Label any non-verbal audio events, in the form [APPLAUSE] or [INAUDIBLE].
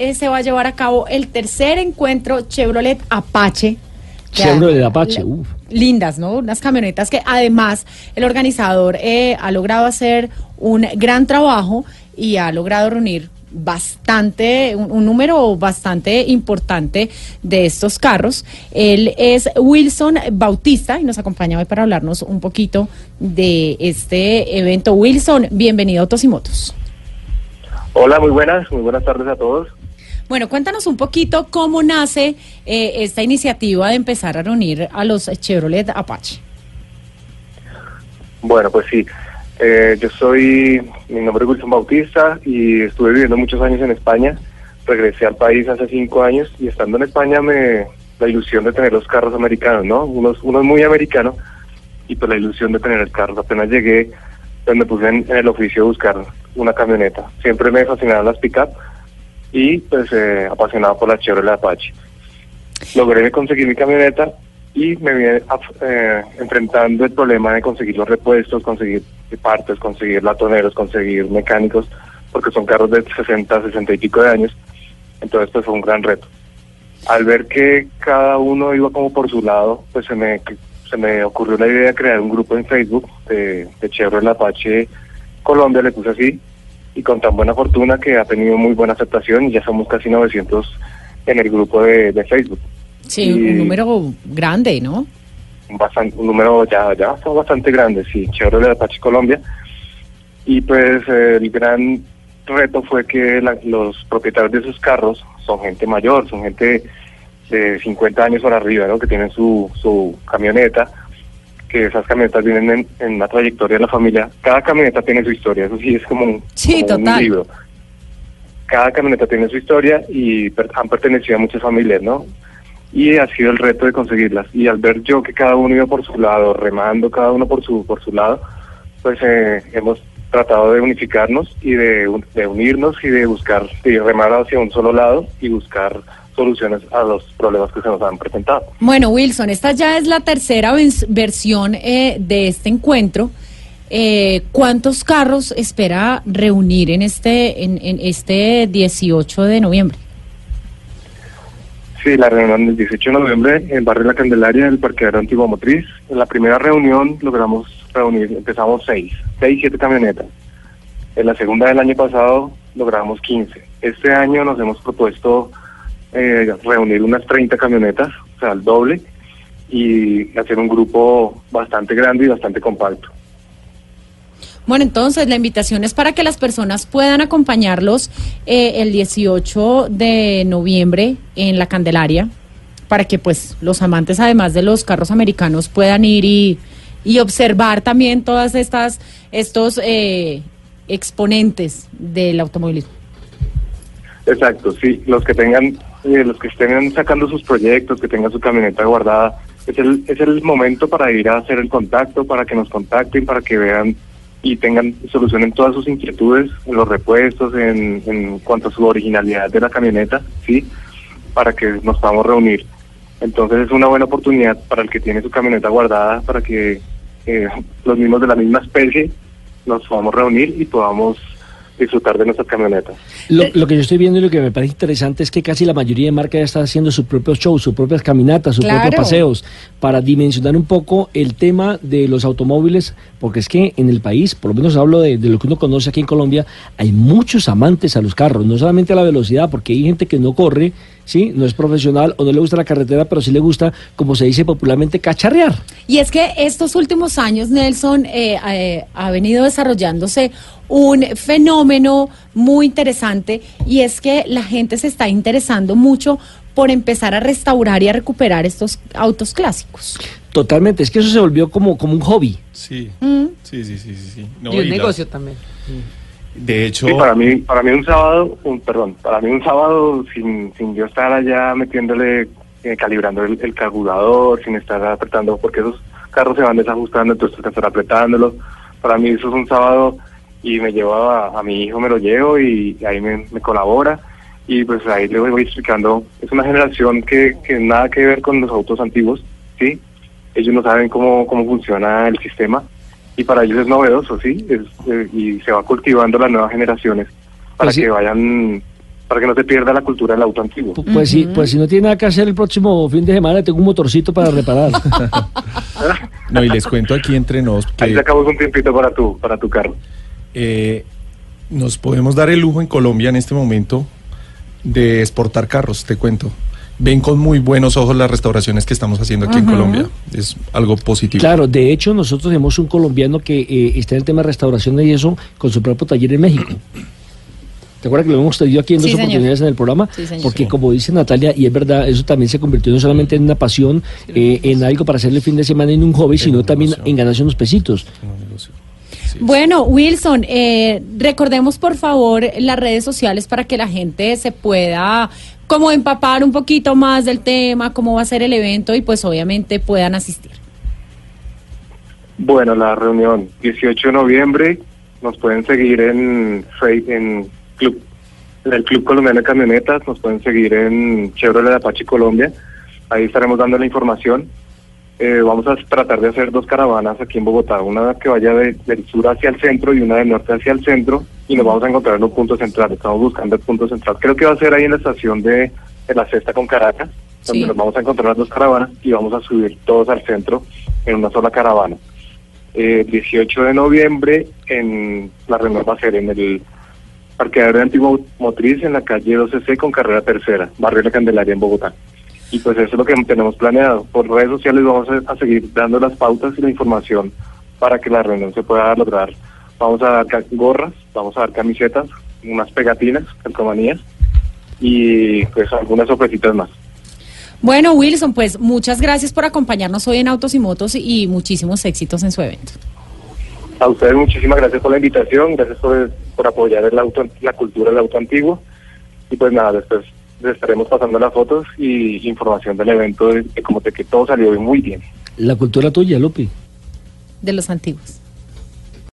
Eh, se va a llevar a cabo el tercer encuentro Chevrolet Apache. Chevrolet Apache, la- uf. Lindas, ¿no? Unas camionetas que además el organizador eh, ha logrado hacer un gran trabajo y ha logrado reunir bastante, un, un número bastante importante de estos carros. Él es Wilson Bautista y nos acompaña hoy para hablarnos un poquito de este evento. Wilson, bienvenido a Autos y Motos. Hola, muy buenas, muy buenas tardes a todos. Bueno, cuéntanos un poquito cómo nace eh, esta iniciativa de empezar a reunir a los Chevrolet Apache. Bueno, pues sí, eh, yo soy, mi nombre es Wilson Bautista y estuve viviendo muchos años en España. Regresé al país hace cinco años y estando en España me la ilusión de tener los carros americanos, ¿no? Unos, muy americanos y pues la ilusión de tener el carro. Apenas llegué, pues me puse en, en el oficio de buscar una camioneta. Siempre me fascinaron las pick-up y pues eh, apasionado por la Chevrolet Apache. logré conseguir mi camioneta y me vine eh, enfrentando el problema de conseguir los repuestos, conseguir partes, conseguir latoneros, conseguir mecánicos, porque son carros de 60, 60 y pico de años. Entonces, pues fue un gran reto. Al ver que cada uno iba como por su lado, pues se me, se me ocurrió la idea de crear un grupo en Facebook de, de Chevrolet Apache Colombia, le puse así, y con tan buena fortuna que ha tenido muy buena aceptación y ya somos casi 900 en el grupo de, de Facebook. Sí, Y- un número grande, ¿no? un, bastan- un número ya ya bastante grande, sí, Chevrolet Apache Colombia. Y pues eh, el gran reto fue que la- los propietarios de esos carros son gente mayor, son gente de 50 años para arriba, ¿no? que tienen su, su camioneta, que esas camionetas vienen en, en una trayectoria de la familia. Cada camioneta tiene su historia, eso sí es como un, Sí, como un total. libro. Cada camioneta tiene su historia y per- han pertenecido a muchas familias, ¿no? y ha sido el reto de conseguirlas. Y al ver yo que cada uno iba por su lado, remando cada uno por su por su lado, pues eh, hemos tratado de unificarnos y de, de unirnos y de buscar, de remar hacia un solo lado y buscar soluciones a los problemas que se nos han presentado. Bueno, Wilson, esta ya es la tercera versión eh, de este encuentro. Eh, ¿Cuántos carros espera reunir en este, en, en este 18 de noviembre? Sí, la reunión del 18 de noviembre en el barrio La Candelaria del parqueadero Antigua Motriz. En la primera reunión logramos reunir, empezamos seis, seis, siete camionetas. En la segunda del año pasado logramos 15. Este año nos hemos propuesto eh, reunir unas 30 camionetas, o sea, el doble, y hacer un grupo bastante grande y bastante compacto. Bueno, entonces la invitación es para que las personas puedan acompañarlos eh, el 18 de noviembre en la Candelaria, para que pues los amantes, además de los carros americanos, puedan ir y, y observar también todas estas estos eh, exponentes del automovilismo. Exacto, sí, los que tengan, eh, los que estén sacando sus proyectos, que tengan su camioneta guardada, es el, es el momento para ir a hacer el contacto, para que nos contacten, para que vean y tengan solucionen todas sus inquietudes en los repuestos, en, en cuanto a su originalidad de la camioneta, sí, para que nos podamos reunir. Entonces es una buena oportunidad para el que tiene su camioneta guardada, para que eh, los mismos de la misma especie nos podamos reunir y podamos disfrutar de nuestras camionetas. Lo, lo que yo estoy viendo y lo que me parece interesante es que casi la mayoría de marcas ya está haciendo su propio show, sus propias caminatas, sus Claro. propios paseos, para dimensionar un poco el tema de los automóviles, porque es que en el país, por lo menos hablo de, de lo que uno conoce aquí en Colombia, hay muchos amantes a los carros, no solamente a la velocidad, porque hay gente que no corre, ¿sí? no es profesional o no le gusta la carretera, pero sí le gusta, como se dice popularmente, cacharrear. Y es que estos últimos años, Nelson, eh, eh, ha venido desarrollándose un fenómeno muy interesante y es que la gente se está interesando mucho por empezar a restaurar y a recuperar estos autos clásicos. Totalmente, es que eso se volvió como, como un hobby. Sí, Mm. sí, sí, sí, sí. sí. No, y un y negocio también. De hecho, Sí, para mí, para mí un sábado, un, perdón, para mí un sábado sin, sin yo estar allá metiéndole, eh, calibrando el, el carburador, sin estar apretando, porque esos carros se van desajustando, entonces tengo que estar apretándolos. Para mí eso es un sábado y me llevo a, mi hijo, me lo llevo y ahí me, me colabora y pues ahí le voy explicando. Es una generación que, que nada que ver con los autos antiguos, ¿sí? Ellos no saben cómo, cómo funciona el sistema y para ellos es novedoso, ¿sí? Es, eh, y se va cultivando las nuevas generaciones para Pues sí. que vayan, para que no se pierda la cultura del auto antiguo. Pu- Pues, sí, pues si no tiene nada que hacer el próximo fin de semana, tengo un motorcito para reparar. [LAUGHS] no, y les cuento aquí entre nos Ahí que sacamos un tiempito para tu, para tu carro. Eh, nos podemos dar el lujo en Colombia en este momento de exportar carros, te cuento. Ven con muy buenos ojos las restauraciones que estamos haciendo aquí en Colombia. Es algo positivo. Claro, de hecho nosotros tenemos un colombiano que eh, está en el tema de restauración y eso con su propio taller en México. ¿Te acuerdas que lo hemos tenido aquí en Sí, dos señor. oportunidades en el programa? Sí. Porque como dice Natalia, y es verdad, eso también se convirtió no solamente en una pasión, eh, en algo para hacer el fin de semana en un hobby, sino también en ganarse unos pesitos. Bueno, Wilson, eh, recordemos por favor las redes sociales para que la gente se pueda como empapar un poquito más del tema, cómo va a ser el evento y pues obviamente puedan asistir. Bueno, la reunión 18 de noviembre nos pueden seguir en en club en el Club Colombiano de Camionetas, nos pueden seguir en Chevrolet Apache Colombia. Ahí estaremos dando la información. Eh, vamos a tratar de hacer dos caravanas aquí en Bogotá, una que vaya de- del sur hacia el centro y una del norte hacia el centro y nos vamos a encontrar en un punto central. Estamos buscando el punto central. Creo que va a ser ahí en la estación de, de la Cesta con Caracas, donde Sí. nos vamos a encontrar las dos caravanas y vamos a subir todos al centro en una sola caravana. Eh, 18 de noviembre en la reunión va a ser en el parqueadero de Antigua Motriz en la calle 12C con carrera tercera, barrio La Candelaria en Bogotá. Y pues eso es lo que tenemos planeado. Por redes sociales vamos a, a seguir dando las pautas y la información para que la reunión se pueda lograr. Vamos a dar gorras, vamos a dar camisetas, unas pegatinas, calcomanías y pues algunas sorpresitas más. Bueno, Wilson, pues muchas gracias por acompañarnos hoy en Autos y Motos y muchísimos éxitos en su evento. A ustedes muchísimas gracias por la invitación, gracias por, por apoyar el auto, la cultura del auto antiguo. Y pues nada, después les estaremos pasando las fotos y información del evento, de, de como de que todo salió muy bien. La cultura tuya, Lupi. De los antiguos.